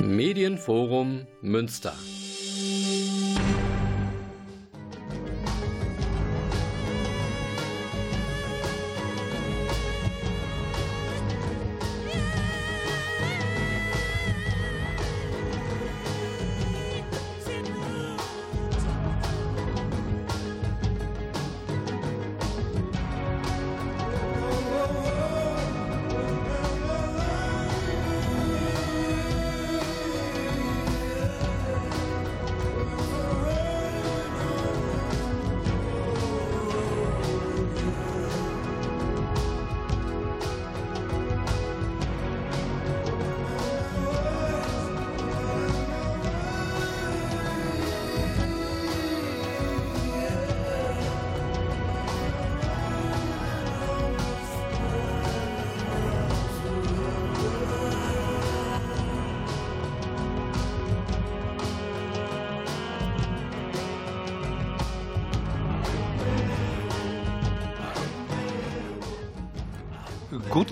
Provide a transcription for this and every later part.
Medienforum Münster.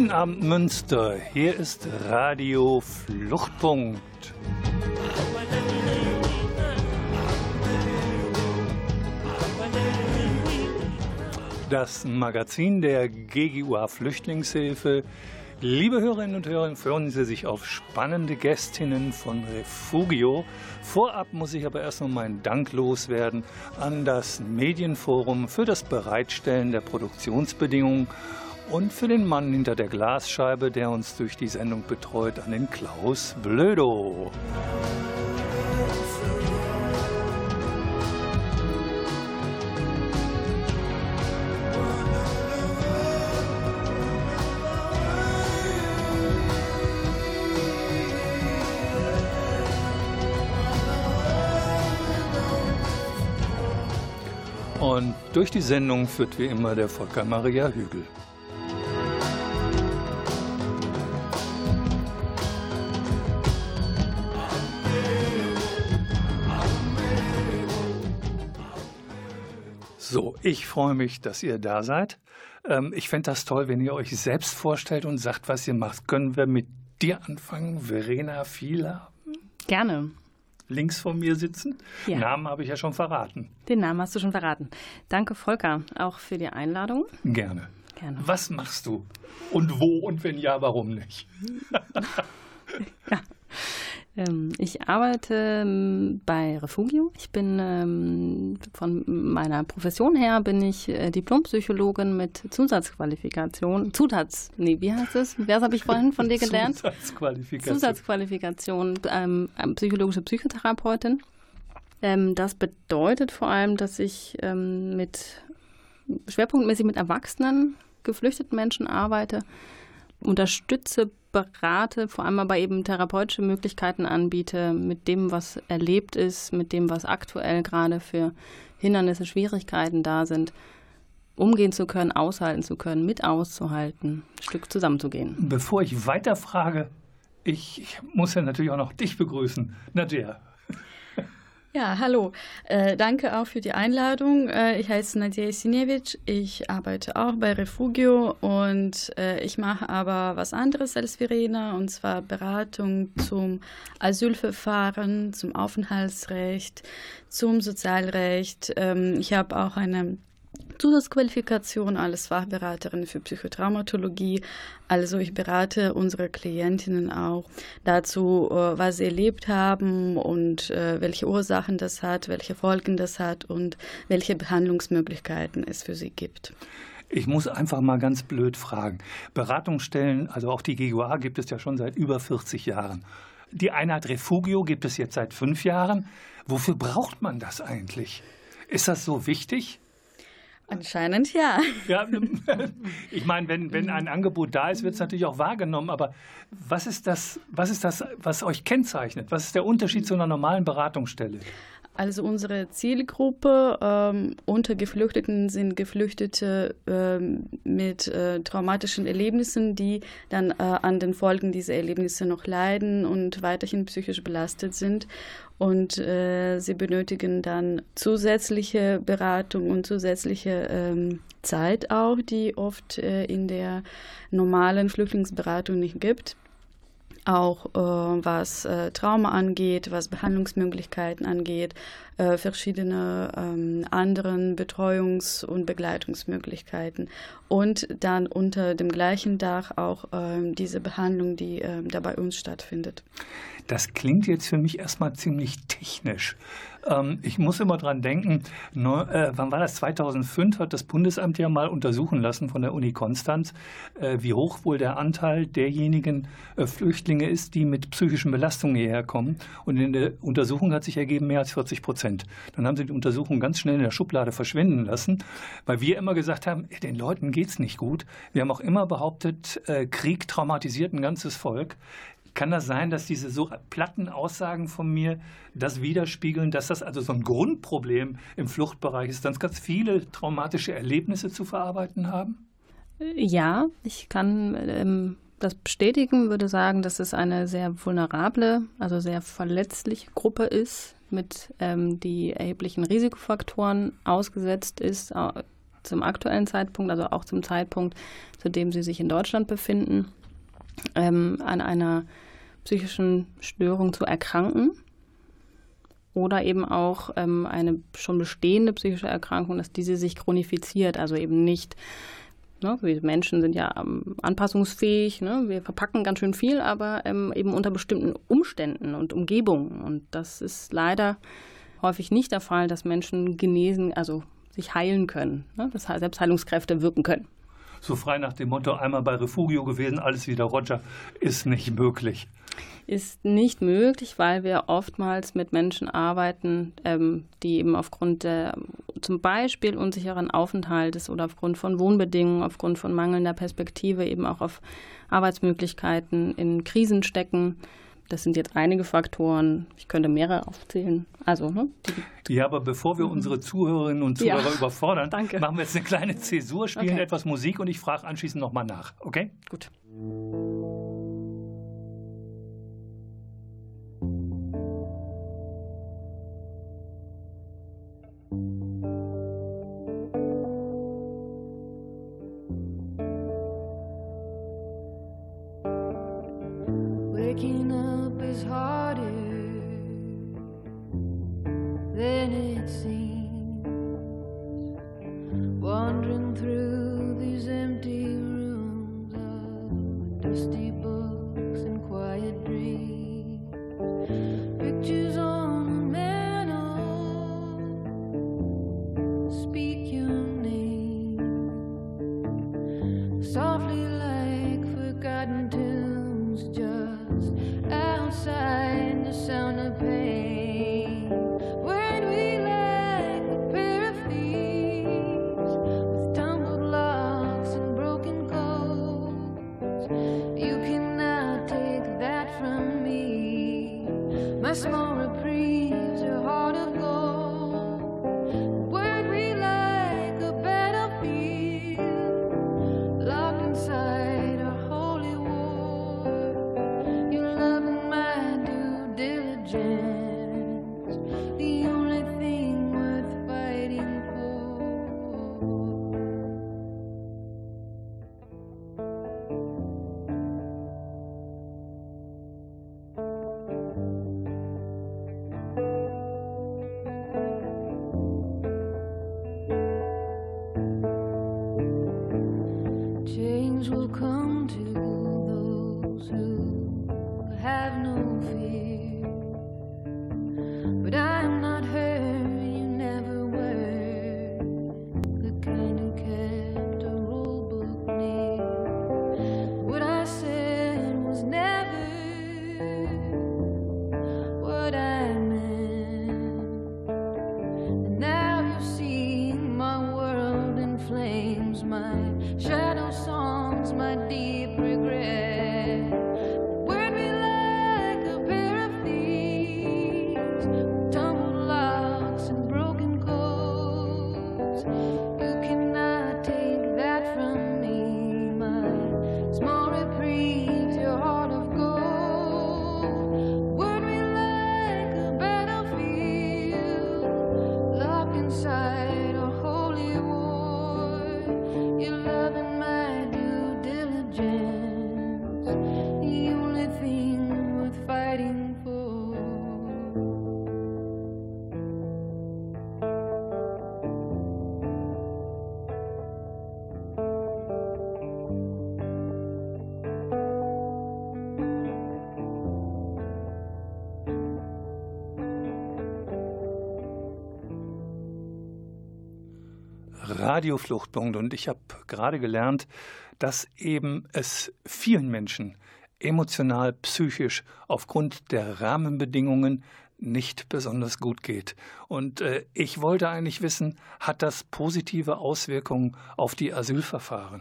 Guten Abend Münster, hier ist Radio Fluchtpunkt. Das Magazin der GGUA Flüchtlingshilfe. Liebe Hörerinnen und Hörer, freuen Sie sich auf spannende Gästinnen von Refugio. Vorab muss ich aber erst noch meinen Dank loswerden an das Medienforum für das Bereitstellen der Produktionsbedingungen und für den Mann hinter der Glasscheibe, der uns durch die Sendung betreut, an den Klaus Blödo. Und durch die Sendung führt wie immer der Volker Maria Hügel. Ich freue mich, dass ihr da seid. Ähm, ich fände das toll, wenn ihr euch selbst vorstellt und sagt, was ihr macht. Können wir mit dir anfangen, Verena Fieler? Gerne. Links von mir sitzen. Ja. Namen habe ich ja schon verraten. Den Namen hast du schon verraten. Danke, Volker, auch für die Einladung. Gerne. Gerne. Was machst du? Und wo und wenn ja, warum nicht? ja. Ähm, ich arbeite ähm, bei Refugio. Ich bin ähm, von meiner Profession her bin ich äh, Diplompsychologin mit Zusatzqualifikation. Zusatz, nee, wie heißt es? Wer habe ich vorhin von dir gelernt? Zusatzqualifikation. Zusatzqualifikation, ähm, psychologische Psychotherapeutin. Ähm, das bedeutet vor allem, dass ich ähm, mit schwerpunktmäßig mit Erwachsenen, geflüchteten Menschen arbeite, unterstütze berate, vor allem aber eben therapeutische Möglichkeiten anbiete, mit dem, was erlebt ist, mit dem, was aktuell gerade für Hindernisse, Schwierigkeiten da sind, umgehen zu können, aushalten zu können, mit auszuhalten, ein Stück zusammenzugehen. Bevor ich weiterfrage, ich, ich muss ja natürlich auch noch dich begrüßen. Nadja, ja, hallo. Äh, danke auch für die Einladung. Äh, ich heiße Nadia Sinjevic. Ich arbeite auch bei Refugio und äh, ich mache aber was anderes als Verena und zwar Beratung zum Asylverfahren, zum Aufenthaltsrecht, zum Sozialrecht. Ähm, ich habe auch eine Zusatzqualifikation als Fachberaterin für Psychotraumatologie. Also ich berate unsere Klientinnen auch dazu, äh, was sie erlebt haben und äh, welche Ursachen das hat, welche Folgen das hat und welche Behandlungsmöglichkeiten es für sie gibt. Ich muss einfach mal ganz blöd fragen. Beratungsstellen, also auch die GUA gibt es ja schon seit über 40 Jahren. Die Einheit Refugio gibt es jetzt seit fünf Jahren. Wofür braucht man das eigentlich? Ist das so wichtig? Anscheinend ja. ja ich meine, wenn, wenn ein Angebot da ist, wird es natürlich auch wahrgenommen. Aber was ist, das, was ist das, was euch kennzeichnet? Was ist der Unterschied zu einer normalen Beratungsstelle? Also unsere Zielgruppe ähm, unter Geflüchteten sind Geflüchtete ähm, mit äh, traumatischen Erlebnissen, die dann äh, an den Folgen dieser Erlebnisse noch leiden und weiterhin psychisch belastet sind. Und äh, sie benötigen dann zusätzliche Beratung und zusätzliche ähm, Zeit auch, die oft äh, in der normalen Flüchtlingsberatung nicht gibt. Auch äh, was äh, Trauma angeht, was Behandlungsmöglichkeiten angeht, äh, verschiedene ähm, anderen Betreuungs- und Begleitungsmöglichkeiten und dann unter dem gleichen Dach auch ähm, diese Behandlung, die ähm, da bei uns stattfindet. Das klingt jetzt für mich erstmal ziemlich technisch. Ähm, ich muss immer dran denken, äh, wann war das? 2005 hat das Bundesamt ja mal untersuchen lassen von der Uni Konstanz, äh, wie hoch wohl der Anteil derjenigen äh, Flüchtlinge ist, die mit psychischen Belastungen hierher kommen. Und in der Untersuchung hat sich ergeben, mehr als 40 Prozent. Dann haben sie die Untersuchung ganz schnell in der Schublade verschwinden lassen, weil wir immer gesagt haben, den Leuten geht es nicht gut. Wir haben auch immer behauptet, Krieg traumatisiert ein ganzes Volk. Kann das sein, dass diese so platten Aussagen von mir das widerspiegeln, dass das also so ein Grundproblem im Fluchtbereich ist, dass ganz viele traumatische Erlebnisse zu verarbeiten haben? Ja, ich kann ähm, das bestätigen, würde sagen, dass es eine sehr vulnerable, also sehr verletzliche Gruppe ist, mit ähm, die erheblichen Risikofaktoren ausgesetzt ist, zum aktuellen Zeitpunkt, also auch zum Zeitpunkt, zu dem sie sich in Deutschland befinden, ähm, an einer psychischen Störung zu erkranken oder eben auch ähm, eine schon bestehende psychische Erkrankung, dass diese sich chronifiziert, also eben nicht Ne, wir Menschen sind ja ähm, anpassungsfähig, ne? wir verpacken ganz schön viel, aber ähm, eben unter bestimmten Umständen und Umgebungen. Und das ist leider häufig nicht der Fall, dass Menschen genesen, also sich heilen können, ne? dass Selbstheilungskräfte wirken können. So frei nach dem Motto, einmal bei Refugio gewesen, alles wieder Roger, ist nicht möglich ist nicht möglich, weil wir oftmals mit Menschen arbeiten, ähm, die eben aufgrund der zum Beispiel unsicheren Aufenthaltes oder aufgrund von Wohnbedingungen, aufgrund von mangelnder Perspektive eben auch auf Arbeitsmöglichkeiten in Krisen stecken. Das sind jetzt einige Faktoren. Ich könnte mehrere aufzählen. Also, ne, ja, aber bevor wir unsere Zuhörerinnen und Zuhörer ja, überfordern, danke. machen wir jetzt eine kleine Zäsur, spielen okay. etwas Musik und ich frage anschließend nochmal nach. Okay? Gut. to Radio Fluchtpunkt und ich habe gerade gelernt, dass eben es vielen Menschen emotional, psychisch aufgrund der Rahmenbedingungen nicht besonders gut geht. Und äh, ich wollte eigentlich wissen, hat das positive Auswirkungen auf die Asylverfahren?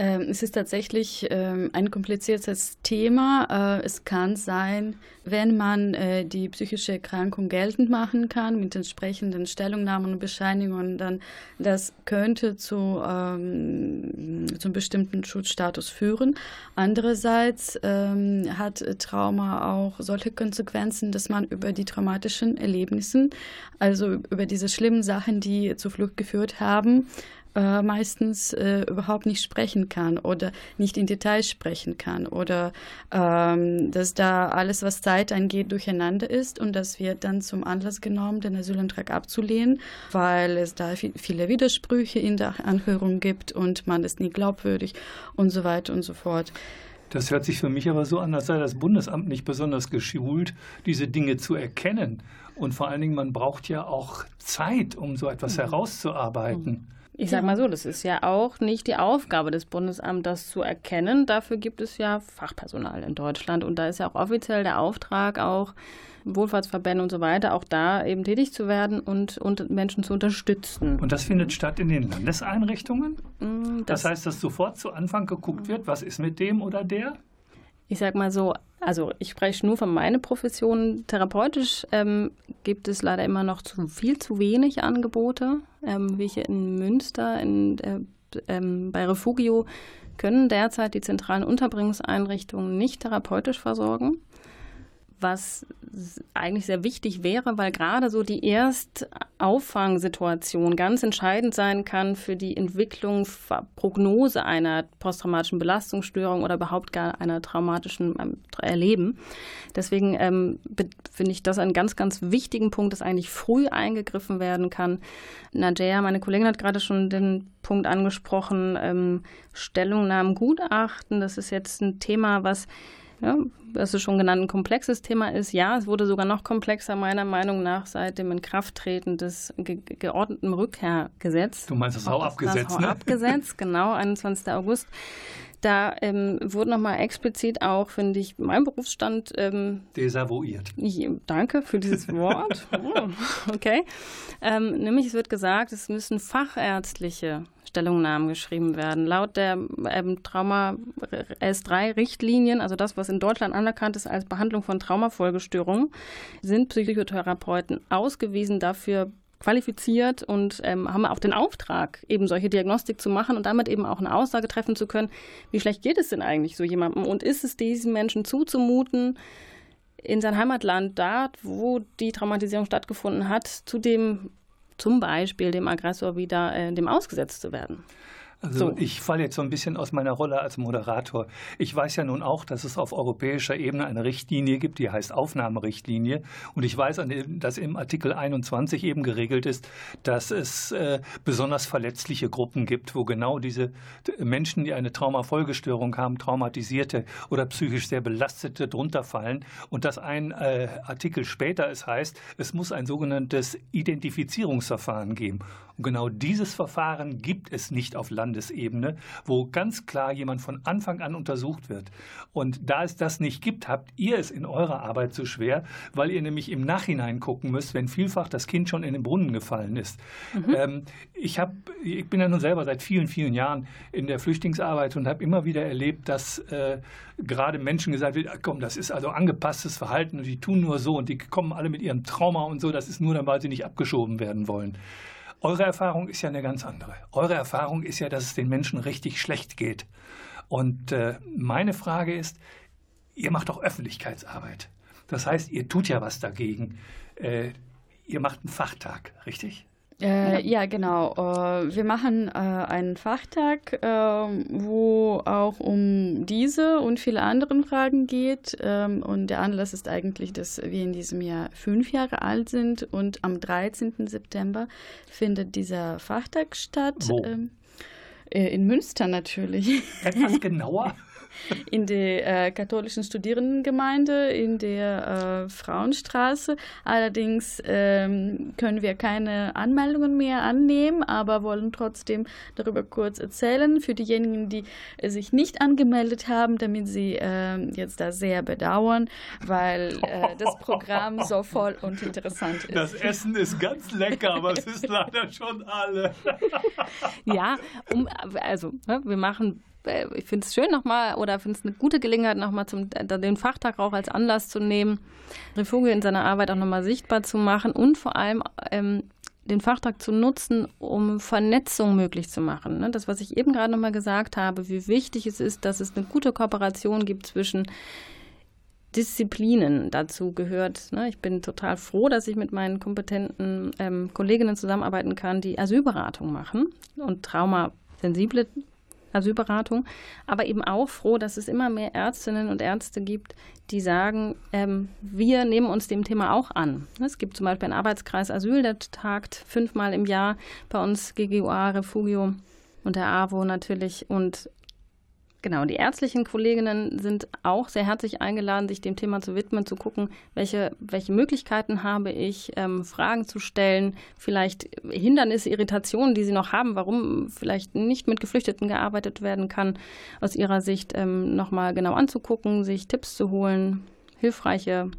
Ähm, es ist tatsächlich ähm, ein kompliziertes Thema. Äh, es kann sein, wenn man äh, die psychische Erkrankung geltend machen kann mit entsprechenden Stellungnahmen und Bescheinigungen, dann das könnte zu ähm, zum bestimmten Schutzstatus führen. Andererseits hat Trauma auch solche Konsequenzen, dass man über die traumatischen Erlebnisse, also über diese schlimmen Sachen, die zur Flucht geführt haben, äh, meistens äh, überhaupt nicht sprechen kann oder nicht in Details sprechen kann oder ähm, dass da alles, was Zeit angeht, durcheinander ist und das wird dann zum Anlass genommen, den Asylantrag abzulehnen, weil es da viele Widersprüche in der Anhörung gibt und man ist nie glaubwürdig und so weiter und so fort. Das hört sich für mich aber so an, als sei das Bundesamt nicht besonders geschult, diese Dinge zu erkennen. Und vor allen Dingen, man braucht ja auch Zeit, um so etwas mhm. herauszuarbeiten. Ich sage mal so, das ist ja auch nicht die Aufgabe des Bundesamts, das zu erkennen. Dafür gibt es ja Fachpersonal in Deutschland und da ist ja auch offiziell der Auftrag, auch Wohlfahrtsverbände und so weiter, auch da eben tätig zu werden und, und Menschen zu unterstützen. Und das findet statt in den Landeseinrichtungen? Mm, das, das heißt, dass sofort zu Anfang geguckt wird, was ist mit dem oder der? Ich sage mal so, also ich spreche nur von meiner Profession. Therapeutisch ähm, gibt es leider immer noch zu viel zu wenig Angebote. Ähm, wie hier in Münster in, äh, ähm, bei Refugio können derzeit die zentralen Unterbringungseinrichtungen nicht therapeutisch versorgen was eigentlich sehr wichtig wäre, weil gerade so die Erstauffangsituation ganz entscheidend sein kann für die Entwicklung, Prognose einer posttraumatischen Belastungsstörung oder überhaupt gar einer traumatischen ähm, Erleben. Deswegen ähm, finde ich das einen ganz, ganz wichtigen Punkt, dass eigentlich früh eingegriffen werden kann. Nadja, meine Kollegin hat gerade schon den Punkt angesprochen, ähm, Stellungnahmen, Gutachten. Das ist jetzt ein Thema, was ja, das ist schon genannt, ein komplexes Thema ist. Ja, es wurde sogar noch komplexer, meiner Meinung nach, seit dem Inkrafttreten des ge geordneten Rückkehrgesetzes. Du meinst das Hauabgesetz, das ne? Hauabgesetz, genau, 21. August. Da ähm, wurde nochmal explizit auch, finde ich, mein Berufsstand ähm, desavouiert. Ich, danke für dieses Wort. oh, okay. Ähm, nämlich es wird gesagt, es müssen fachärztliche Stellungnahmen geschrieben werden. Laut der ähm, Trauma S3-Richtlinien, also das, was in Deutschland anerkannt ist als Behandlung von Traumafolgestörungen, sind Psychotherapeuten ausgewiesen dafür qualifiziert und ähm, haben auch den Auftrag, eben solche Diagnostik zu machen und damit eben auch eine Aussage treffen zu können, wie schlecht geht es denn eigentlich so jemandem und ist es diesen Menschen zuzumuten, in sein Heimatland, dort, wo die Traumatisierung stattgefunden hat, zu dem zum Beispiel dem Aggressor wieder äh, dem ausgesetzt zu werden. Also so. ich falle jetzt so ein bisschen aus meiner Rolle als Moderator. Ich weiß ja nun auch, dass es auf europäischer Ebene eine Richtlinie gibt, die heißt Aufnahmerichtlinie. Und ich weiß, dass im Artikel 21 eben geregelt ist, dass es äh, besonders verletzliche Gruppen gibt, wo genau diese Menschen, die eine Traumafolgestörung haben, traumatisierte oder psychisch sehr belastete drunter fallen. Und dass ein äh, Artikel später es heißt, es muss ein sogenanntes Identifizierungsverfahren geben. Und genau dieses Verfahren gibt es nicht auf Landesebene, wo ganz klar jemand von Anfang an untersucht wird. Und da es das nicht gibt, habt ihr es in eurer Arbeit so schwer, weil ihr nämlich im Nachhinein gucken müsst, wenn vielfach das Kind schon in den Brunnen gefallen ist. Mhm. Ähm, ich, hab, ich bin ja nun selber seit vielen, vielen Jahren in der Flüchtlingsarbeit und habe immer wieder erlebt, dass äh, gerade Menschen gesagt wird, komm, das ist also angepasstes Verhalten und die tun nur so und die kommen alle mit ihrem Trauma und so, das ist nur dann, weil sie nicht abgeschoben werden wollen. Eure Erfahrung ist ja eine ganz andere. Eure Erfahrung ist ja, dass es den Menschen richtig schlecht geht. Und äh, meine Frage ist, ihr macht doch Öffentlichkeitsarbeit. Das heißt, ihr tut ja was dagegen. Äh, ihr macht einen Fachtag, richtig? Äh, ja. genau. Äh, wir machen äh, einen Fachtag, ähm, wo auch um diese und viele andere Fragen geht. Ähm, und der Anlass ist eigentlich, dass wir in diesem Jahr fünf Jahre alt sind und am 13. September findet dieser Fachtag statt. Wo? Ähm, äh, in Münster natürlich. Etwas genauer? in der äh, katholischen Studierendengemeinde in der äh, Frauenstraße. Allerdings ähm, können wir keine Anmeldungen mehr annehmen, aber wollen trotzdem darüber kurz erzählen. Für diejenigen, die äh, sich nicht angemeldet haben, damit sie ähm, jetzt da sehr bedauern, weil äh, das Programm so voll und interessant ist. Das Essen ist ganz lecker, aber es ist leider schon alle. ja, um, also ne, wir machen ich finde es schön nochmal oder finde es eine gute Gelegenheit, nochmal zum, den Fachtag auch als Anlass zu nehmen, Refugio in seiner Arbeit auch nochmal sichtbar zu machen und vor allem ähm, den Fachtag zu nutzen, um Vernetzung möglich zu machen. Ne? Das, was ich eben gerade nochmal gesagt habe, wie wichtig es ist, dass es eine gute Kooperation gibt zwischen Disziplinen dazu gehört. Ne? Ich bin total froh, dass ich mit meinen kompetenten ähm, Kolleginnen zusammenarbeiten kann, die Asylberatung machen und traumasensible Asylberatung, aber eben auch froh, dass es immer mehr Ärztinnen und Ärzte gibt, die sagen, ähm, wir nehmen uns dem Thema auch an. Es gibt zum Beispiel einen Arbeitskreis Asyl, der tagt fünfmal im Jahr bei uns GGUA, Refugio und der AWO natürlich. Und Genau, die ärztlichen Kolleginnen sind auch sehr herzlich eingeladen, sich dem Thema zu widmen, zu gucken, welche, welche Möglichkeiten habe ich, ähm, Fragen zu stellen, vielleicht Hindernisse, Irritationen, die sie noch haben, warum vielleicht nicht mit Geflüchteten gearbeitet werden kann, aus ihrer Sicht ähm, nochmal genau anzugucken, sich Tipps zu holen, hilfreiche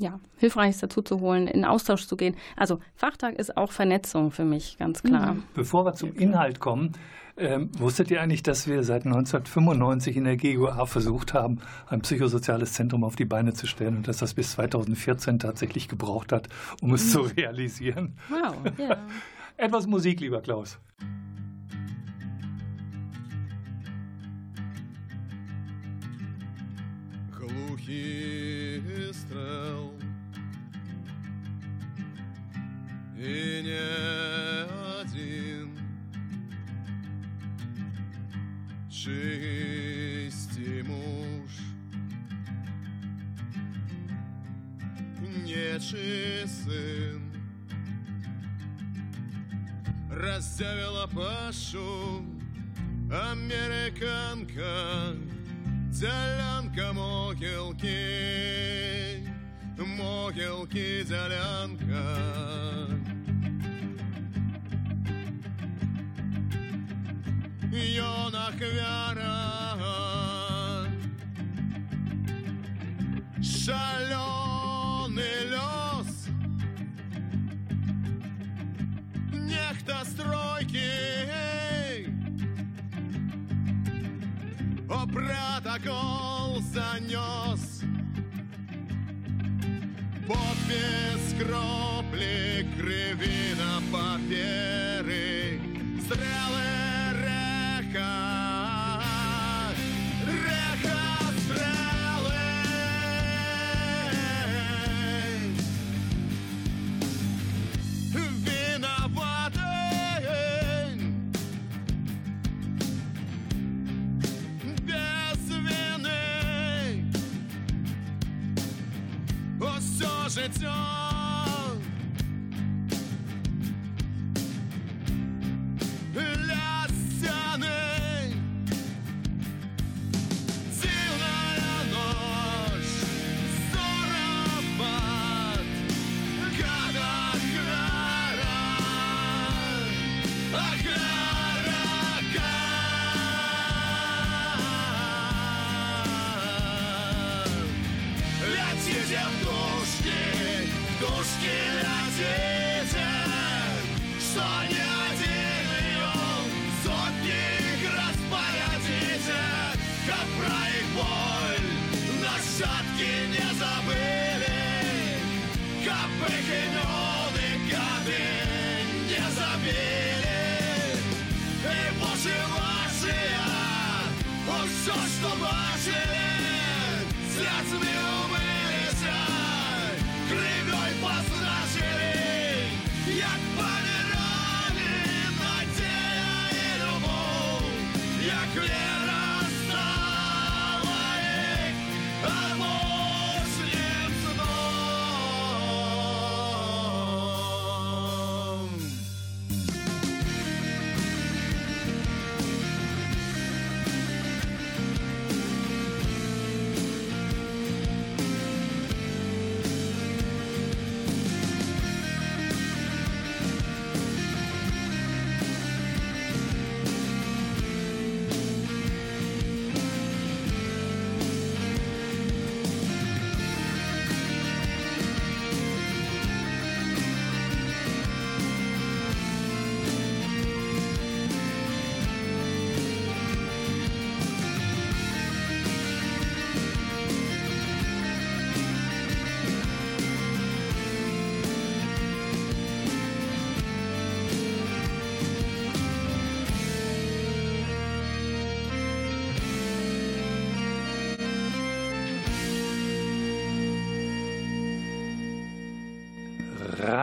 ja, Hilfreiches dazu zu holen, in Austausch zu gehen. Also Fachtag ist auch Vernetzung für mich, ganz klar. Mhm. Bevor wir zum Inhalt kommen, ähm, wusstet ihr eigentlich, dass wir seit 1995 in der GUA versucht haben, ein psychosoziales Zentrum auf die Beine zu stellen und dass das bis 2014 tatsächlich gebraucht hat, um es mhm. zu realisieren? Wow, ja. Etwas Musik, lieber Klaus. Глухий стрел и не чисті муж, нечий сын Раздявила пашу американка, Делянка могилки, могилки делянка. jona Квяра. Шаленый лес Нехта стройки. О, протокол занёс, Подпись кропли крови на паперы. Зря Забыли, как прикиненный камень не забили. И поживашия, уж а, все, что бачили, след смеха.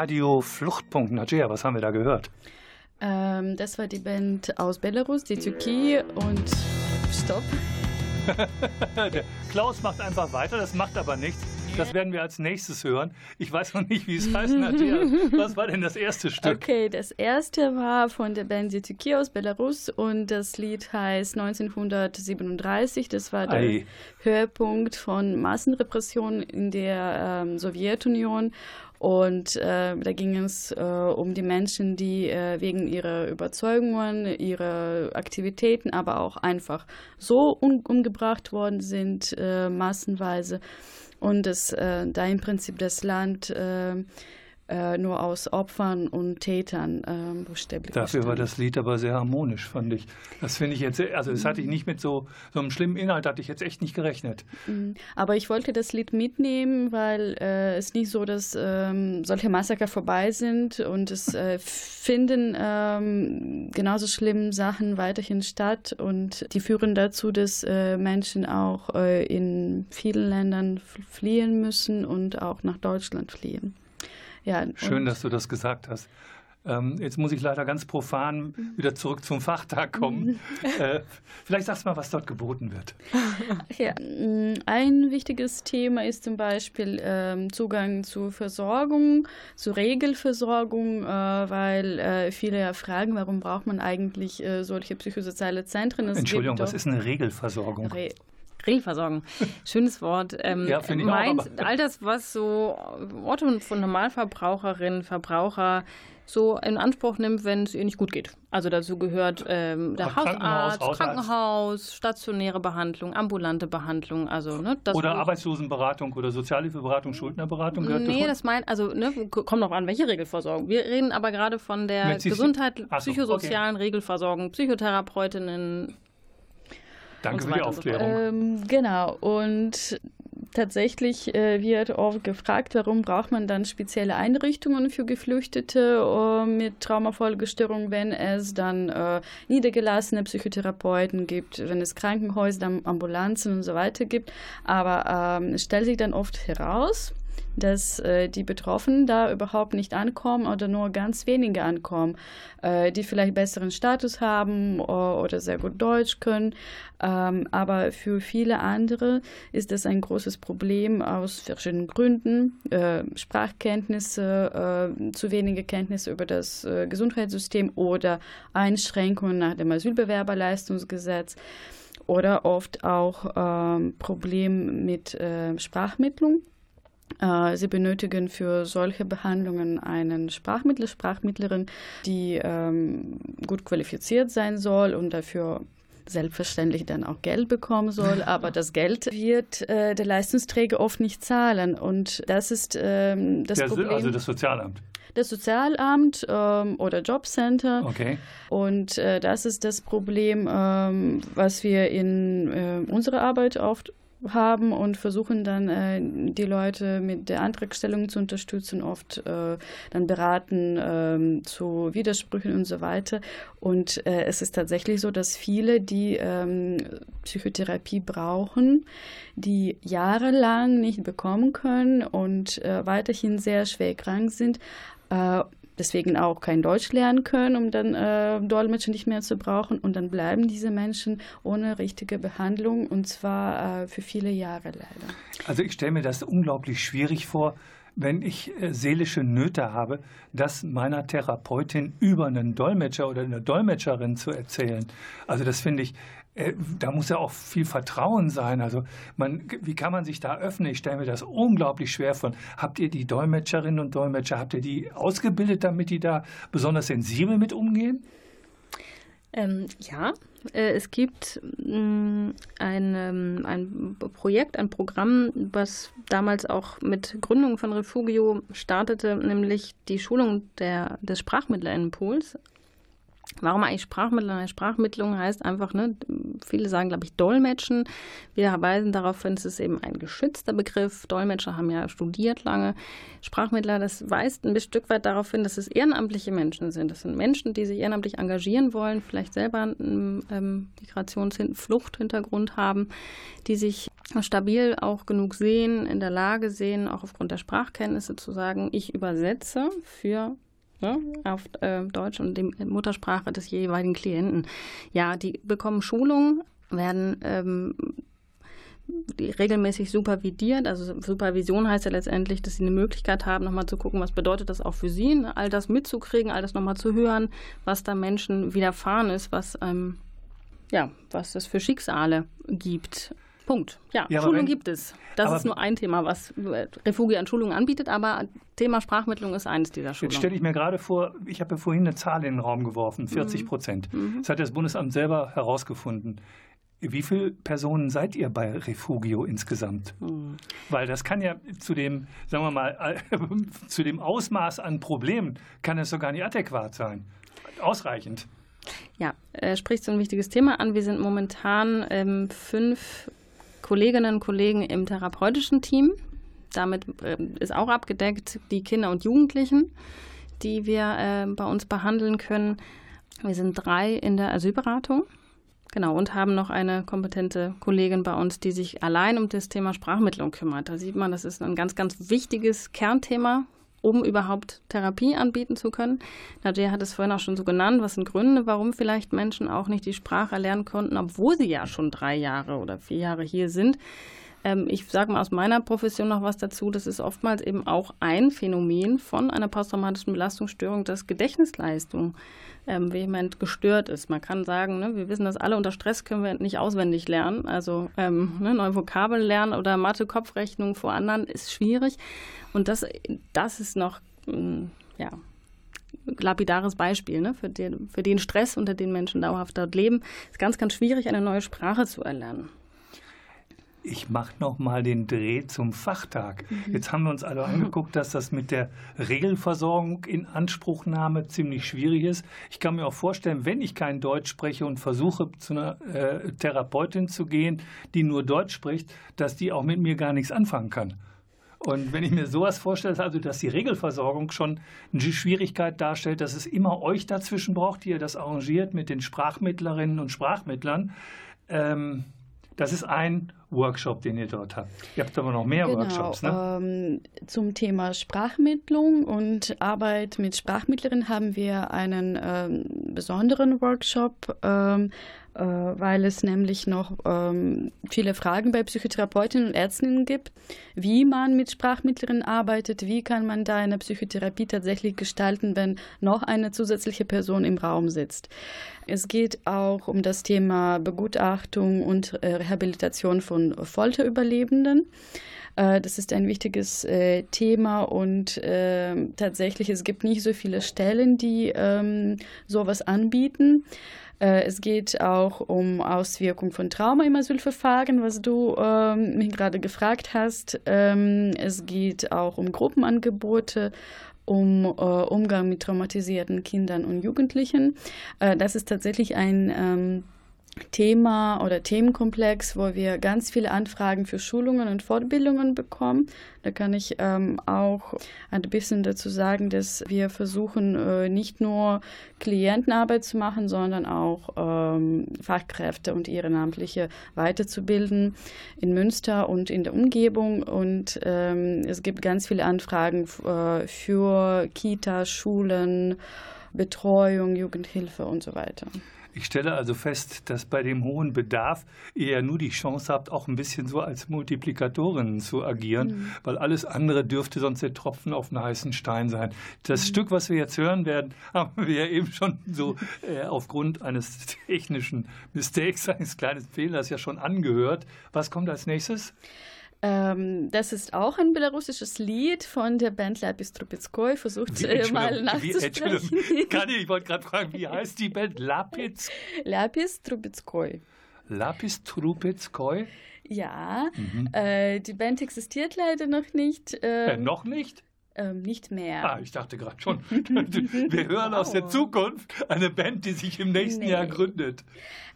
Radio Fluchtpunkt. Nadja, was haben wir da gehört? Ähm, das war die Band aus Belarus, die Türkei und Stopp. Der Klaus macht einfach weiter, das macht aber nichts. Das werden wir als nächstes hören. Ich weiß noch nicht, wie es heißt. Nadja, was war denn das erste Stück? Okay, das erste war von der Band Zituki aus Belarus und das Lied heißt 1937. Das war der Ei. Höhepunkt von Massenrepression in der ähm, Sowjetunion. Und äh, da ging es äh, um die Menschen, die äh, wegen ihrer Überzeugungen, ihrer Aktivitäten, aber auch einfach so um, umgebracht worden sind, äh, massenweise. Und dass äh, da im Prinzip das Land äh, nur aus Opfern und Tätern äh, buchstäblich Dafür war das Lied aber sehr harmonisch, fand ich. Das finde ich jetzt, also das hatte ich nicht mit so, so einem schlimmen Inhalt, hatte ich jetzt echt nicht gerechnet. Mhm. Aber ich wollte das Lied mitnehmen, weil äh, es nicht so, dass ähm, solche Massaker vorbei sind und es äh, finden ähm, genauso schlimme Sachen weiterhin statt und die führen dazu, dass äh, Menschen auch äh, in vielen Ländern fliehen müssen und auch nach Deutschland fliehen. Ja, Schön, dass du das gesagt hast. Ähm, jetzt muss ich leider ganz profan wieder zurück zum Fachtag kommen. äh, vielleicht sagst du mal, was dort geboten wird. Ja, mm, ein wichtiges Thema ist zum Beispiel ähm, Zugang zu Versorgung, zu Regelversorgung, äh, weil äh, viele ja fragen, warum braucht man eigentlich äh, solche psychosoziale Zentren? Es Entschuldigung, was ist eine Regelversorgung? Re Regelversorgung. Schönes Wort. Ähm, ja, finde ich meint auch, all das, was so Otto von Normalverbraucherinnen, Verbraucher so in Anspruch nimmt, wenn es ihr nicht gut geht. Also dazu gehört ähm, der Hausarzt, Krankenhaus, Krankenhaus, stationäre Behandlung, ambulante Behandlung, also ne, oder Arbeitslosenberatung oder Sozialhilfeberatung, Schuldnerberatung gehört Nee, das meint also ne, kommt noch an, welche Regelversorgung. Wir reden aber gerade von der. Gesundheit, so, psychosozialen okay. Regelversorgung, Psychotherapeutinnen, Danke für die Aufklärung. Ähm, genau. Und tatsächlich äh, wird oft gefragt, warum braucht man dann spezielle Einrichtungen für Geflüchtete uh, mit Traumafolgestörung, wenn es dann äh, niedergelassene Psychotherapeuten gibt, wenn es Krankenhäuser, Ambulanzen und so weiter gibt. Aber ähm, es stellt sich dann oft heraus, dass äh, die Betroffenen da überhaupt nicht ankommen oder nur ganz wenige ankommen, äh, die vielleicht besseren Status haben oder, sehr gut Deutsch können. Ähm, aber für viele andere ist das ein großes Problem aus verschiedenen Gründen. Äh, Sprachkenntnisse, äh, zu wenige Kenntnisse über das äh, Gesundheitssystem oder Einschränkungen nach dem Asylbewerberleistungsgesetz oder oft auch ähm, Problem mit äh, Sprachmittlung. Äh, sie benötigen für solche Behandlungen einen Sprachmittler, Sprachmittlerin, die ähm, gut qualifiziert sein soll und dafür selbstverständlich dann auch Geld bekommen soll, aber das Geld wird äh, der Leistungsträger oft nicht zahlen und das ist ähm, das der, Problem. Also das Sozialamt. Das Sozialamt ähm, oder Jobcenter. Okay. Und äh, das ist das Problem, ähm, was wir in äh, unserer Arbeit oft haben und versuchen dann äh, die Leute mit der Antragstellung zu unterstützen, oft äh, dann beraten äh, zu Widersprüchen und so weiter. Und äh, es ist tatsächlich so, dass viele, die ähm, Psychotherapie brauchen, die jahrelang nicht bekommen können und äh, weiterhin sehr schwer krank sind, äh, deswegen auch kein Deutsch lernen können, um dann äh, Dolmetscher nicht mehr zu brauchen. Und dann bleiben diese Menschen ohne richtige Behandlung und zwar äh, für viele Jahre leider. Also ich stelle mir das unglaublich schwierig vor, wenn ich äh, seelische Nöte habe, das meiner Therapeutin über einen Dolmetscher oder eine Dolmetscherin zu erzählen. Also das finde ich, da muss ja auch viel Vertrauen sein. Also man, wie kann man sich da öffnen? Ich stelle mir das unglaublich schwer vor. Habt ihr die Dolmetscherinnen und Dolmetscher, habt ihr die ausgebildet, damit die da besonders sensibel mit umgehen? Ähm, ja, äh, es gibt mm, ein, ähm, ein Projekt, ein Programm, was damals auch mit Gründung von Refugio startete, nämlich die Schulung der, des Sprachmittlerinnenpools Warum eigentlich Sprachmittlung? Sprachmittlung heißt einfach, ne, viele sagen, glaube ich, Dolmetschen. Wir weisen darauf hin, es ist eben ein geschützter Begriff. Dolmetscher haben ja studiert lange. Sprachmittler, das weist ein Stück weit darauf hin, dass es ehrenamtliche Menschen sind. Das sind Menschen, die sich ehrenamtlich engagieren wollen, vielleicht selber einen ähm, Migrationsfluchthintergrund haben, die sich stabil auch genug sehen, in der Lage sehen, auch aufgrund der Sprachkenntnisse zu sagen, ich übersetze für ne, auf äh, Deutsch und die Muttersprache des jeweiligen Klienten. Ja, die bekommen Schulung, werden ähm, regelmäßig supervidiert. Also Supervision heißt ja letztendlich, dass sie eine Möglichkeit haben, nochmal zu gucken, was bedeutet das auch für sie, ne? all das mitzukriegen, all das nochmal zu hören, was da Menschen widerfahren ist, was ähm, ja, was es für Schicksale gibt. Punkt. Ja, ja Schulung wenn, gibt es. Das ist nur ein Thema, was Refugi an Schulungen anbietet, aber Thema Sprachmittlung ist eines dieser Schulungen. Jetzt stelle ich mir gerade vor, ich habe ja vorhin eine Zahl in den Raum geworfen, 40 mhm. Prozent. Mhm. Das hat das Bundesamt selber herausgefunden. Wie viele Personen seid ihr bei Refugio insgesamt? Mhm. Weil das kann ja zu dem, sagen wir mal, zu dem Ausmaß an Problemen kann es so gar nicht adäquat sein. Ausreichend. Ja, äh, spricht so ein wichtiges Thema an. Wir sind momentan ähm, fünf Kolleginnen und Kollegen im therapeutischen Team. Damit äh, ist auch abgedeckt die Kinder und Jugendlichen, die wir äh, bei uns behandeln können. Wir sind drei in der Asylberatung. Genau, und haben noch eine kompetente Kollegin bei uns, die sich allein um das Thema Sprachmittlung kümmert. Da sieht man, das ist ein ganz, ganz wichtiges Kernthema um überhaupt Therapie anbieten zu können. Nadia hat es vorhin auch schon so genannt. Was sind Gründe, warum vielleicht Menschen auch nicht die Sprache lernen konnten, obwohl sie ja schon drei Jahre oder vier Jahre hier sind? Ähm, ich sage mal aus meiner Profession noch was dazu. Das ist oftmals eben auch ein Phänomen von einer posttraumatischen Belastungsstörung, dass Gedächtnisleistung ähm, vehement gestört ist. Man kann sagen, ne, wir wissen das alle, unter Stress können wir nicht auswendig lernen. Also ähm, ne, neue Vokabeln lernen oder Mathe-Kopfrechnung vor anderen ist schwierig. Und das, das ist noch, mm, ja, lapidares Beispiel ne, für, den, für den Stress, unter den Menschen dauerhaft dort leben. Es ist ganz, ganz schwierig, eine neue Sprache zu erlernen ich mache noch mal den Dreh zum Fachtag. Mhm. Jetzt haben wir uns alle angeguckt, dass das mit der Regelversorgung in Anspruchnahme ziemlich schwierig ist. Ich kann mir auch vorstellen, wenn ich kein Deutsch spreche und versuche zu einer äh, Therapeutin zu gehen, die nur Deutsch spricht, dass die auch mit mir gar nichts anfangen kann. Und wenn ich mir sowas vorstelle, also dass die Regelversorgung schon eine Schwierigkeit darstellt, dass es immer euch dazwischen braucht, die ihr das arrangiert mit den Sprachmittlerinnen und Sprachmittlern, ähm, das ist ein Workshop, den ihr dort habt. Ihr habt aber noch mehr genau, Workshops, ne? Ähm, zum Thema Sprachmittlung und Arbeit mit Sprachmittlerinnen haben wir einen ähm, besonderen Workshop ähm, äh, weil es nämlich noch ähm, viele Fragen bei Psychotherapeutinnen und Ärztinnen gibt, wie man mit Sprachmittlerinnen arbeitet, wie kann man da eine Psychotherapie tatsächlich gestalten, wenn noch eine zusätzliche Person im Raum sitzt. Es geht auch um das Thema Begutachtung und äh, Rehabilitation von Folterüberlebenden. Äh, das ist ein wichtiges äh, Thema und äh, tatsächlich, es gibt nicht so viele Stellen, die ähm, sowas anbieten. Äh, es geht auch um Auswirkungen von Trauma im Asylverfahren, was du ähm, mich gerade gefragt hast. Ähm, es geht auch um Gruppenangebote, um äh, Umgang mit traumatisierten Kindern und Jugendlichen. Äh, das ist tatsächlich ein ähm, Thema oder Themenkomplex, wo wir ganz viele Anfragen für Schulungen und Fortbildungen bekommen. Da kann ich ähm, auch ein bisschen dazu sagen, dass wir versuchen, äh, nicht nur Klientenarbeit zu machen, sondern auch ähm, Fachkräfte und Ehrenamtliche weiterzubilden in Münster und in der Umgebung. Und ähm, es gibt ganz viele Anfragen äh, für Kita, Schulen, Betreuung, Jugendhilfe und so weiter. Ich stelle also fest, dass bei dem hohen Bedarf ihr ja nur die Chance habt, auch ein bisschen so als Multiplikatorin zu agieren, mhm. weil alles andere dürfte sonst der Tropfen auf einen heißen Stein sein. Das mhm. Stück, was wir jetzt hören werden, haben wir ja eben schon so äh, aufgrund eines technischen Mistakes, eines kleinen Fehlers ja schon angehört. Was kommt als nächstes? Ähm, das ist auch ein belarussisches Lied von der Band Lapis Trubetskoy. Versucht wie, äh, mal nachzusprechen. Wie, kann ich, ich wollte gerade fragen, wie heißt die Band? Lapis? Lapis Trubetskoy. Lapis Trubetskoy? Ja, mhm. äh, die Band existiert leider noch nicht. Ähm, äh, noch nicht? Ähm, nicht mehr. Ah, ich dachte gerade schon. Wir hören wow. aus der Zukunft eine Band, die sich im nächsten nee. Jahr gründet.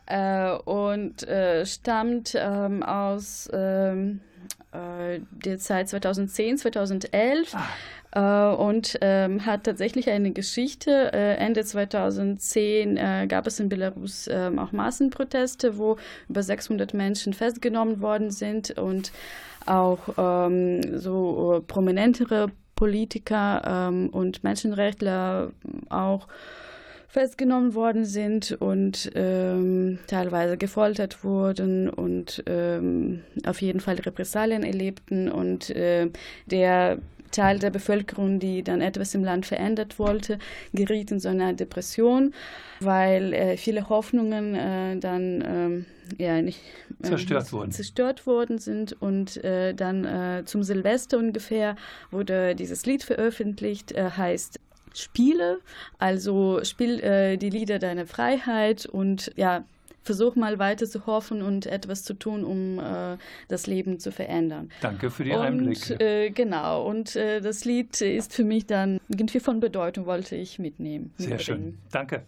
Äh, und äh, stammt ähm, aus ähm, äh, der Zeit 2010, 2011. Ah. Uh, und ähm, hat tatsächlich eine Geschichte. Äh, Ende 2010 äh, gab es in Belarus ähm, auch Massenproteste, wo über 600 Menschen festgenommen worden sind und auch ähm, so äh, prominentere Politiker ähm, und Menschenrechtler auch festgenommen worden sind und ähm, teilweise gefoltert wurden und ähm, auf jeden Fall Repressalien erlebten. Und äh, der Teil der Bevölkerung, die dann etwas im Land verändert wollte, geriet in so eine Depression, weil äh, viele Hoffnungen äh, dann ähm, ja nicht äh, zerstört wurden. zerstört worden sind und äh, dann äh, zum Silvester ungefähr wurde dieses Lied veröffentlicht, äh, heißt Spiele, also spiel äh, die Lieder deiner Freiheit und ja versuch mal weiter zu hoffen und etwas zu tun, um äh, das Leben zu verändern. Danke für die Einblicke. Und, äh, genau, und äh, das Lied ist für mich dann irgendwie von Bedeutung, wollte ich mitnehmen. Sehr mitbringen. schön. Danke.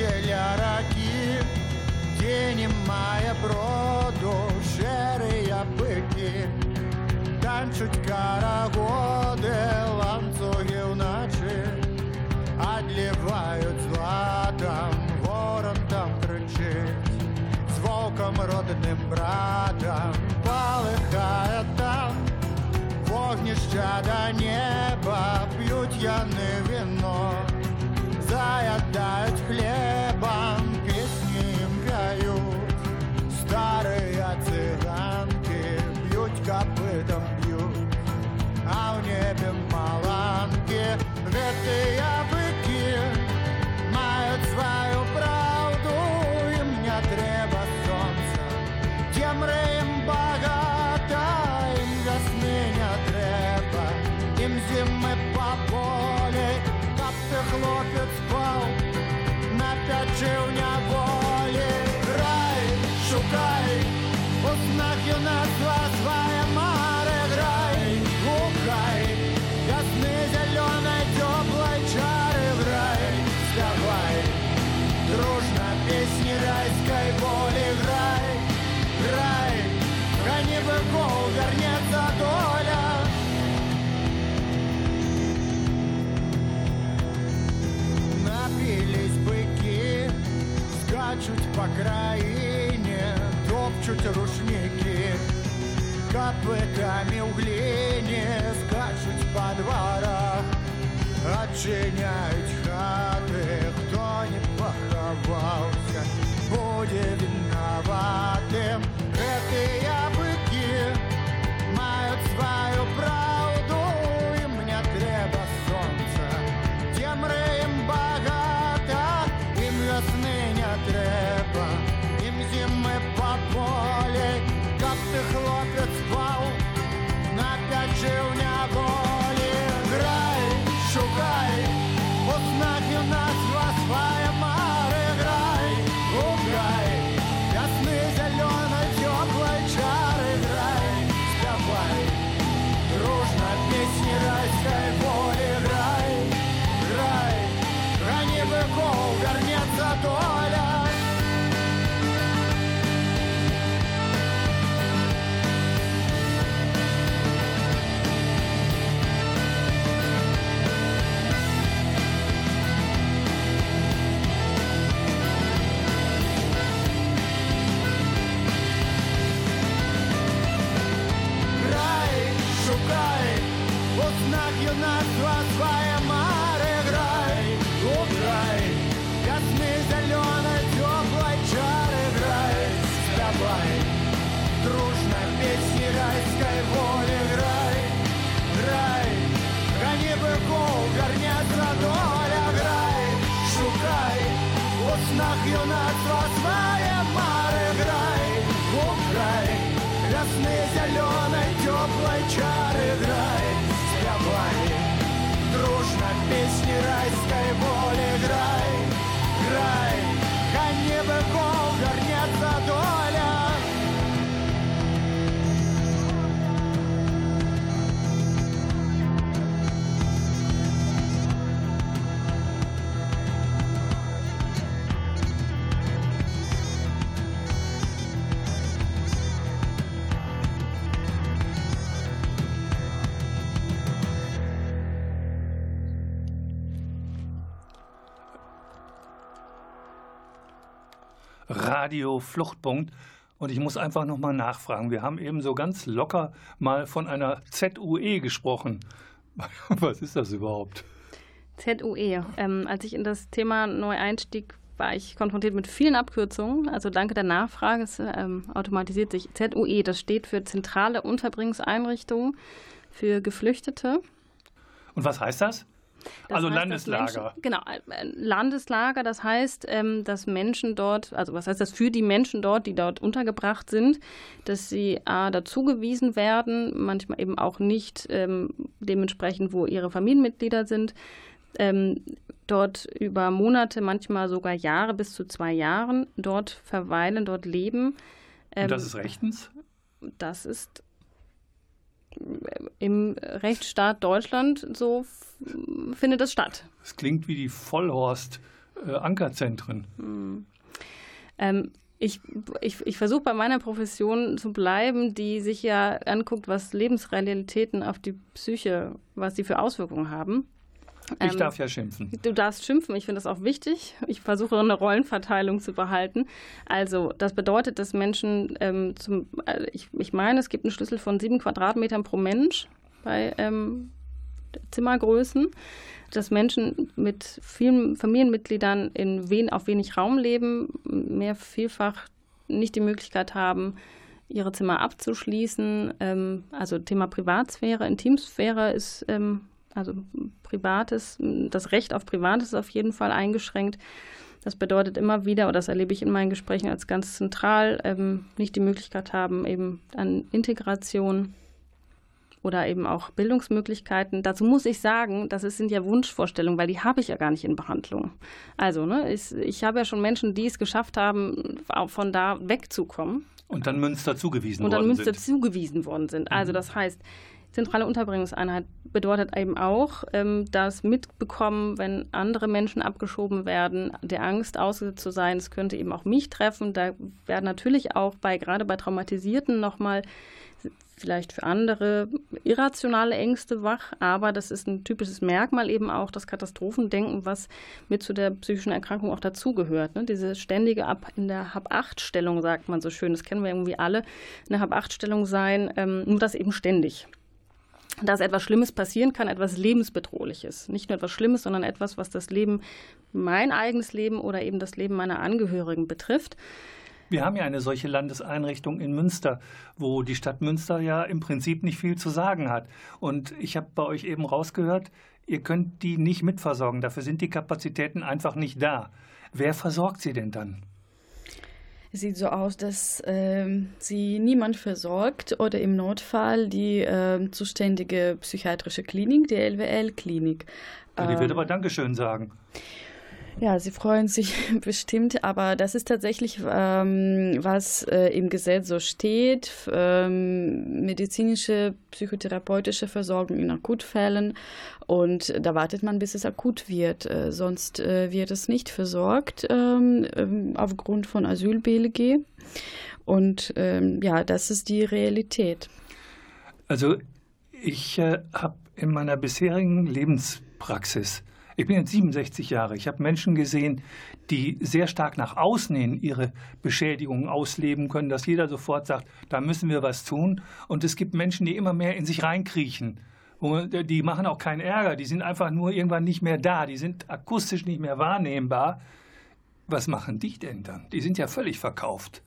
Неделя раки, день мая броду, шерые быки, танчуть карагоди, ланцюги вночі, Одлівають златом, ворон там кричить, з волком родним братом, полихає там, вогнища до неба, п'ють яни вино, заядають day. по топчут рушники, копытами углені скачуть по дворах, отчиняют Radio Fluchtpunkt. Und ich muss einfach nochmal nachfragen. Wir haben eben so ganz locker mal von einer ZUE gesprochen. Was ist das überhaupt? ZUE. Ähm, als ich in das Thema neu einstieg, war ich konfrontiert mit vielen Abkürzungen. Also danke der Nachfrage, es ähm, automatisiert sich. ZUE, das steht für Zentrale Unterbringungseinrichtung für Geflüchtete. Und was heißt das? Das also heißt, Landeslager. Menschen, genau, Landeslager, das heißt, ähm, dass Menschen dort, also was heißt das für die Menschen dort, die dort untergebracht sind, dass sie A, dazugewiesen werden, manchmal eben auch nicht ähm, dementsprechend, wo ihre Familienmitglieder sind, ähm, dort über Monate, manchmal sogar Jahre bis zu zwei Jahren dort verweilen, dort leben. Und das ist rechtens? Das ist im Rechtsstaat Deutschland so findet es statt. Es klingt wie die Vollhorst-Ankerzentren. Hm. Ähm, ich, ich, ich versuche bei meiner Profession zu bleiben, die sich ja anguckt, was Lebensrealitäten auf die Psyche, was sie für Auswirkungen haben. Ich ähm, darf ja schimpfen. Du darfst schimpfen, ich finde das auch wichtig. Ich versuche eine Rollenverteilung zu behalten. Also, das bedeutet, dass Menschen ähm, zum, äh, ich, ich meine, es gibt einen Schlüssel von sieben Quadratmetern pro Mensch bei ähm, Zimmergrößen, dass Menschen mit vielen Familienmitgliedern in wen, auf wenig Raum leben, mehr vielfach nicht die Möglichkeit haben, ihre Zimmer abzuschließen. Ähm, also Thema Privatsphäre, Intimsphäre ist ähm, also Privates, das Recht auf Privates ist auf jeden Fall eingeschränkt. Das bedeutet immer wieder, oder das erlebe ich in meinen Gesprächen als ganz zentral, ähm, nicht die Möglichkeit haben, eben an Integration oder eben auch Bildungsmöglichkeiten. Dazu muss ich sagen, das sind ja Wunschvorstellungen, weil die habe ich ja gar nicht in Behandlung. Also, ne, ich, ich habe ja schon Menschen, die es geschafft haben, von da wegzukommen. Und dann Münster zugewiesen worden sind. Und dann Münster sind. zugewiesen worden sind. Also mhm. das heißt, Zentrale Unterbringungseinheit bedeutet eben auch, ähm, das Mitbekommen, wenn andere Menschen abgeschoben werden, der Angst ausgesetzt zu sein, es könnte eben auch mich treffen. Da werden natürlich auch bei, gerade bei Traumatisierten nochmal vielleicht für andere irrationale Ängste wach, aber das ist ein typisches Merkmal eben auch das Katastrophendenken, was mit zu der psychischen Erkrankung auch dazugehört. Ne? Diese ständige Ab in der Hab-Acht-Stellung, sagt man so schön, das kennen wir irgendwie alle, eine Hab-Acht-Stellung sein, ähm, nur das eben ständig dass etwas Schlimmes passieren kann, etwas Lebensbedrohliches. Nicht nur etwas Schlimmes, sondern etwas, was das Leben, mein eigenes Leben oder eben das Leben meiner Angehörigen betrifft. Wir haben ja eine solche Landeseinrichtung in Münster, wo die Stadt Münster ja im Prinzip nicht viel zu sagen hat. Und ich habe bei euch eben rausgehört, ihr könnt die nicht mitversorgen. Dafür sind die Kapazitäten einfach nicht da. Wer versorgt sie denn dann? Sieht so aus, dass äh, sie niemand versorgt oder im Notfall die äh, zuständige psychiatrische Klinik, die LWL-Klinik. Ja, die wird ähm, aber Dankeschön sagen. Ja, sie freuen sich bestimmt, aber das ist tatsächlich, ähm, was äh, im Gesetz so steht. Ähm, medizinische, psychotherapeutische Versorgung in Akutfällen. Und da wartet man, bis es akut wird. Äh, sonst äh, wird es nicht versorgt ähm, ähm aufgrund von Asyl-BLG. Und ähm, ja, das ist die Realität. Also ich äh, habe in meiner bisherigen Lebenspraxis ich bin jetzt 67 Jahre. Ich habe Menschen gesehen, die sehr stark nach außen hin ihre Beschädigungen ausleben können, dass jeder sofort sagt, da müssen wir was tun. Und es gibt Menschen, die immer mehr in sich reinkriechen. Die machen auch keinen Ärger, die sind einfach nur irgendwann nicht mehr da, die sind akustisch nicht mehr wahrnehmbar. Was machen die denn dann? Die sind ja völlig verkauft.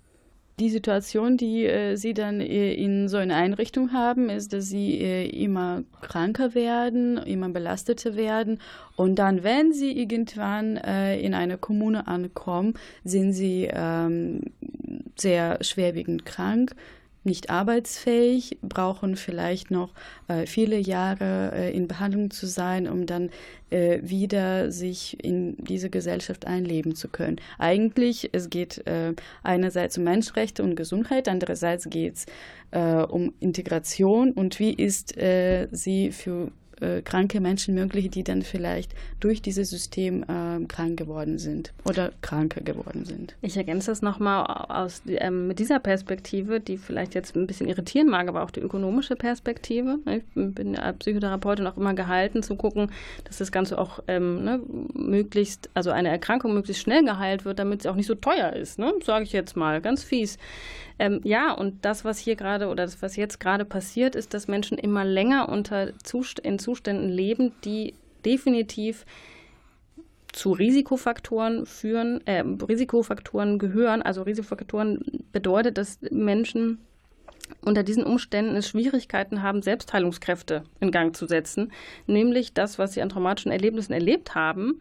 Die Situation, die äh, sie dann äh, in so einer Einrichtung haben, ist, dass sie äh, immer kranker werden, immer belasteter werden. Und dann, wenn sie irgendwann äh, in einer Kommune ankommen, sind sie ähm, sehr schwerwiegend krank, nicht arbeitsfähig, brauchen vielleicht noch äh, viele Jahre äh, in Behandlung zu sein, um dann äh, wieder sich in diese Gesellschaft einleben zu können. Eigentlich, es geht äh, einerseits um Menschenrechte und Gesundheit, andererseits geht es äh, um Integration und wie ist äh, sie für äh, kranke Menschen möglich, die dann vielleicht durch dieses System äh, krank geworden sind oder kranker geworden sind. Ich ergänze das nochmal aus ähm, mit dieser Perspektive, die vielleicht jetzt ein bisschen irritieren mag, aber auch die ökonomische Perspektive. Ich bin als Psychotherapeutin auch immer gehalten zu gucken, dass das Ganze auch ähm, ne, möglichst, also eine Erkrankung möglichst schnell geheilt wird, damit sie auch nicht so teuer ist, ne? sage ich jetzt mal, ganz fies. Ähm, ja, und das, was hier gerade oder das, was jetzt gerade passiert, ist, dass Menschen immer länger unter Zust in Zuständen leben, die definitiv zu Risikofaktoren führen, äh, Risikofaktoren gehören. Also Risikofaktoren bedeutet, dass Menschen unter diesen Umständen es Schwierigkeiten haben, Selbstheilungskräfte in Gang zu setzen, nämlich das, was sie an traumatischen Erlebnissen erlebt haben,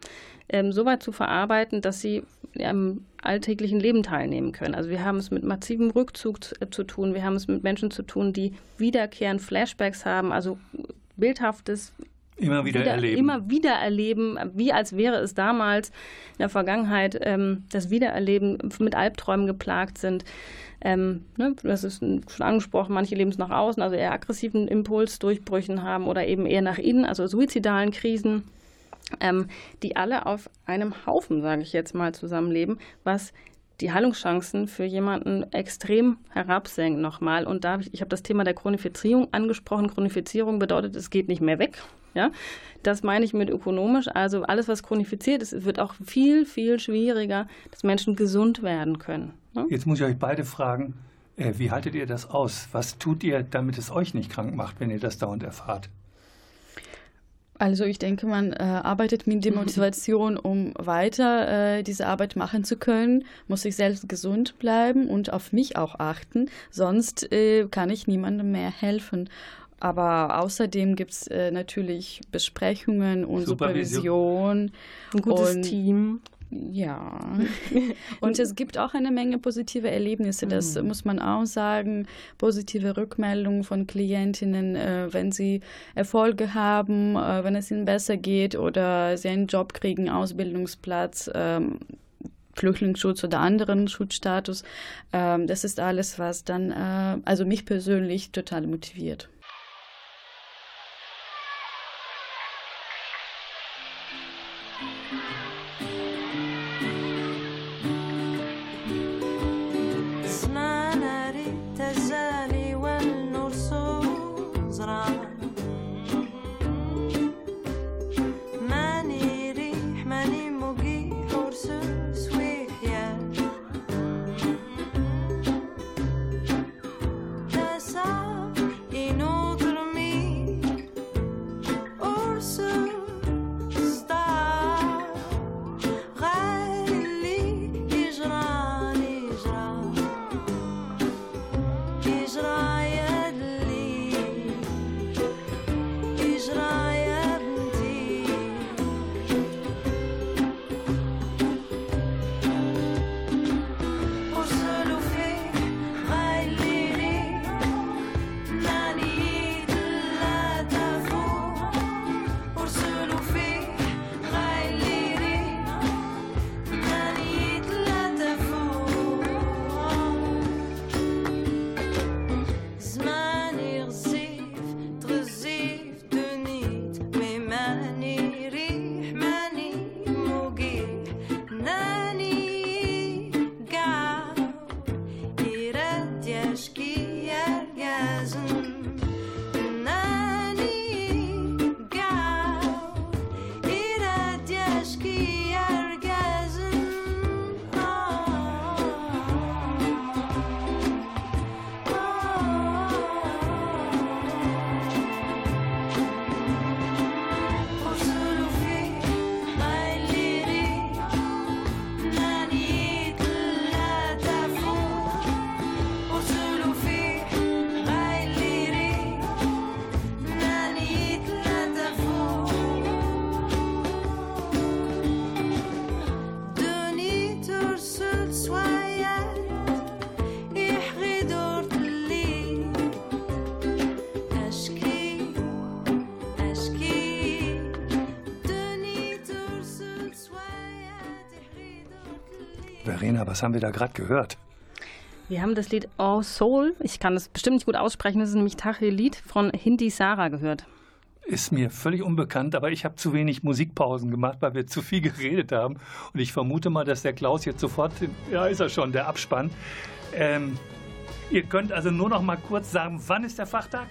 ähm, so weit zu verarbeiten, dass sie am alltäglichen Leben teilnehmen können. Also wir haben es mit massivem Rückzug zu, äh, zu tun, wir haben es mit Menschen zu tun, die wiederkehrend Flashbacks haben, also bildhaftes Immer wieder, wieder, erleben. Immer wieder erleben, wie als wäre es damals in der Vergangenheit ähm, das Wiedererleben mit Albträumen geplagt sind. Ähm, ne, das ist schon angesprochen, manche leben es nach außen, also eher aggressiven Impulsdurchbrüchen haben oder eben eher nach innen, also suizidalen Krisen, ähm, die alle auf einem Haufen, sage ich jetzt mal, zusammenleben, was die Heilungschancen für jemanden extrem herabsenkt nochmal. Und da habe ich, ich habe das Thema der Chronifizierung angesprochen. Chronifizierung bedeutet, es geht nicht mehr weg. Ja, das meine ich mit ökonomisch. Also alles, was chronifiziert ist, wird auch viel, viel schwieriger, dass Menschen gesund werden können. Ja? Jetzt muss ich euch beide fragen, äh, wie haltet ihr das aus? Was tut ihr, damit es euch nicht krank macht, wenn ihr das dauernd erfahrt? Also ich denke, man äh, arbeitet mit der Motivation, um weiter äh, diese Arbeit machen zu können, muss ich selbst gesund bleiben und auf mich auch achten, sonst äh, kann ich niemandem mehr helfen. Aber außerdem gibt es äh, natürlich Besprechungen und Supervision. Supervision ein gutes und, Team. Ja. Und es gibt auch eine Menge positive Erlebnisse, das mhm. muss man auch sagen. Positive Rückmeldungen von Klientinnen, äh, wenn sie Erfolge haben, äh, wenn es ihnen besser geht oder sie einen Job kriegen, Ausbildungsplatz. Ähm, Flüchtlingsschutz oder anderen Schutzstatus. Ähm, das ist alles, was dann, äh, also mich persönlich total motiviert. Was haben wir da gerade gehört? Wir haben das Lied All Soul, ich kann es bestimmt nicht gut aussprechen, das ist nämlich Tachelit von Hindi Sarah gehört. ist mir völlig unbekannt, aber ich habe zu wenig Musikpausen gemacht, weil wir zu viel geredet haben. Und ich vermute mal, dass der Klaus jetzt sofort, ja, ist er schon, der Abspann. Ähm, ihr könnt also nur noch mal kurz sagen, wann ist der Fachtag?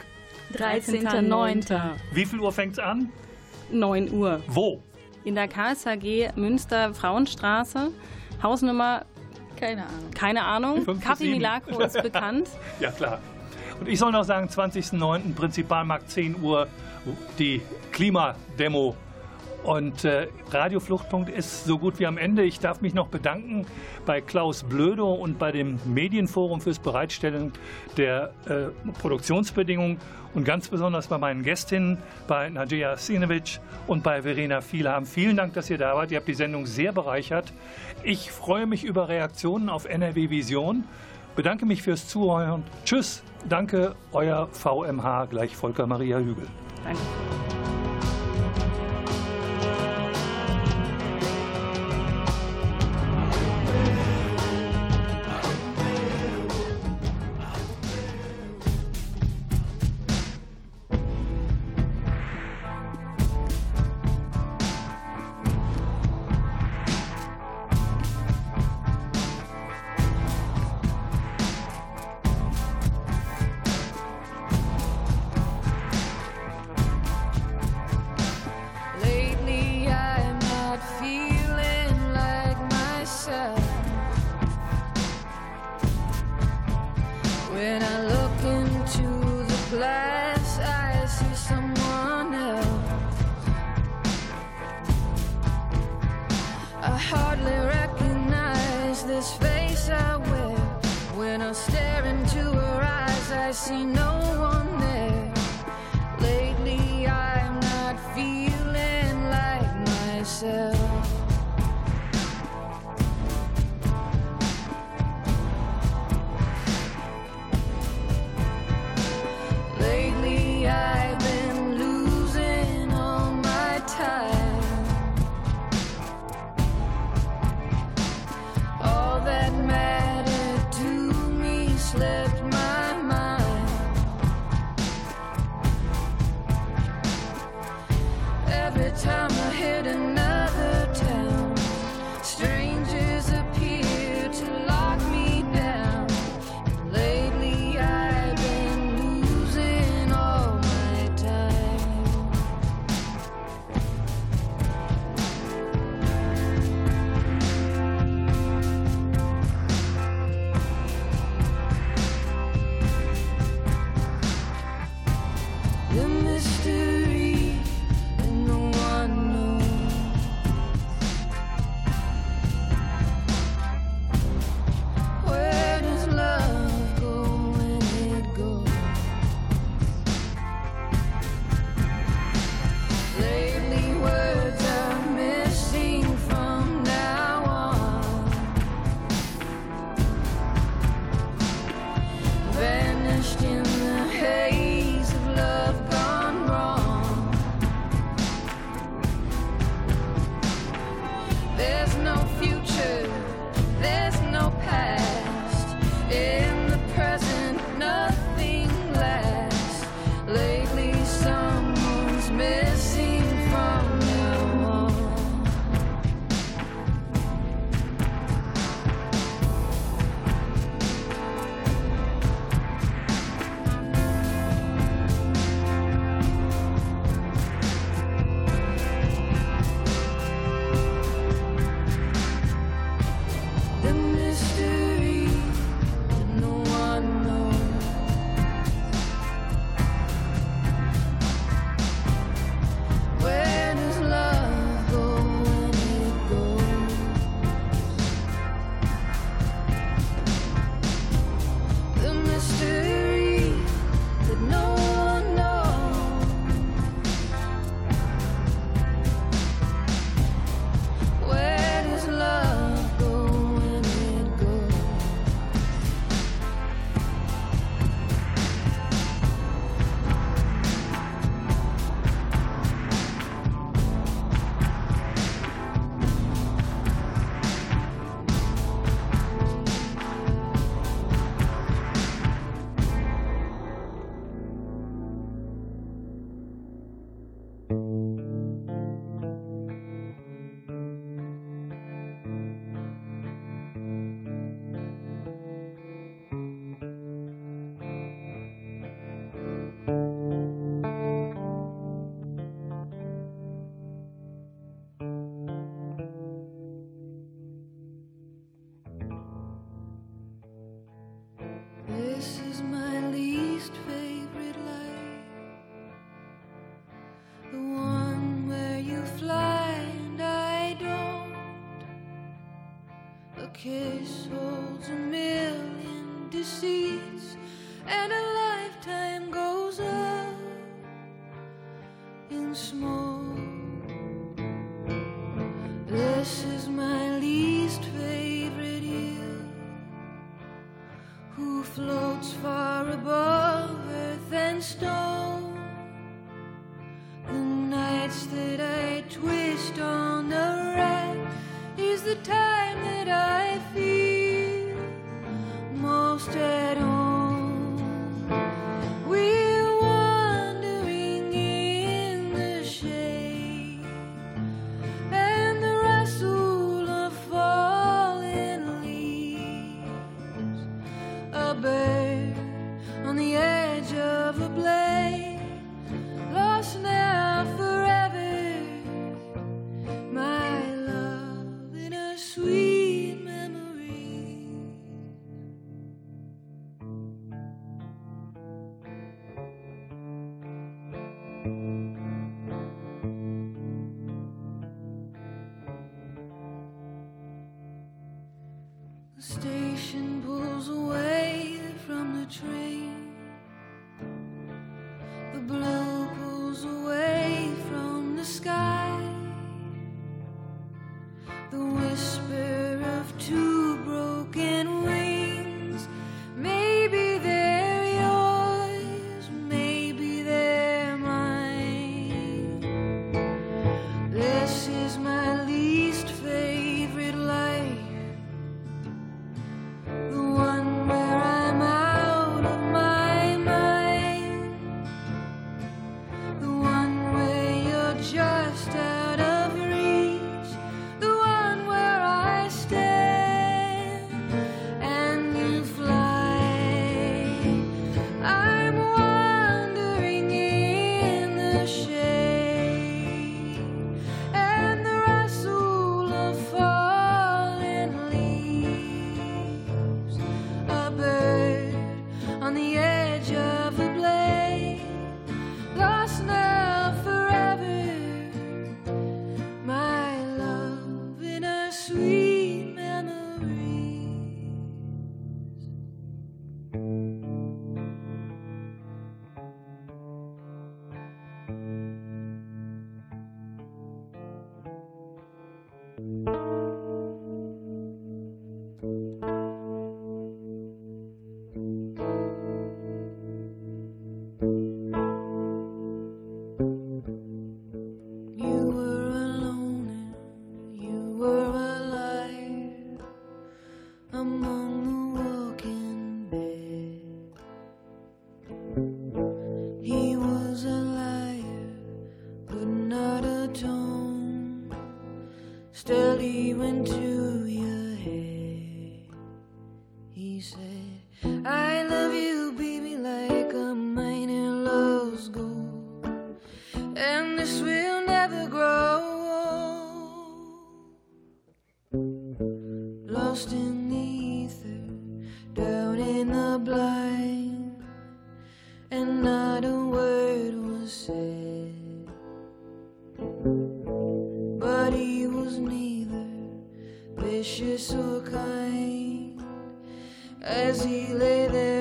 13.09. Wie viel Uhr fängt es an? 9 Uhr. Wo? In der KSHG Münster Frauenstraße. Hausnummer, Keine Ahnung. keine Ahnung. Kaffee. Milagro ist bekannt. Ja, klar. Und ich soll noch sagen, 20.09. Prinzipalmarkt 10 Uhr, die Klimademo. Und äh, Radio Fluchtpunkt ist so gut wie am Ende. Ich darf mich noch bedanken bei Klaus Blödo und bei dem Medienforum fürs Bereitstellen der äh, Produktionsbedingungen und ganz besonders bei meinen Gästinnen, bei Nadja Sinovic und bei Verena Vielham. Vielen Dank, dass ihr da wart. Ihr habt die Sendung sehr bereichert. Ich freue mich über Reaktionen auf NRW Vision. Bedanke mich fürs Zuhören. Tschüss. Danke, euer VMH, gleich Volker Maria Hügel. Danke. small. This is my least favorite eel, who floats far above earth and stone. The nights that I twist on the rack is the time. neither vicious or kind as he lay there.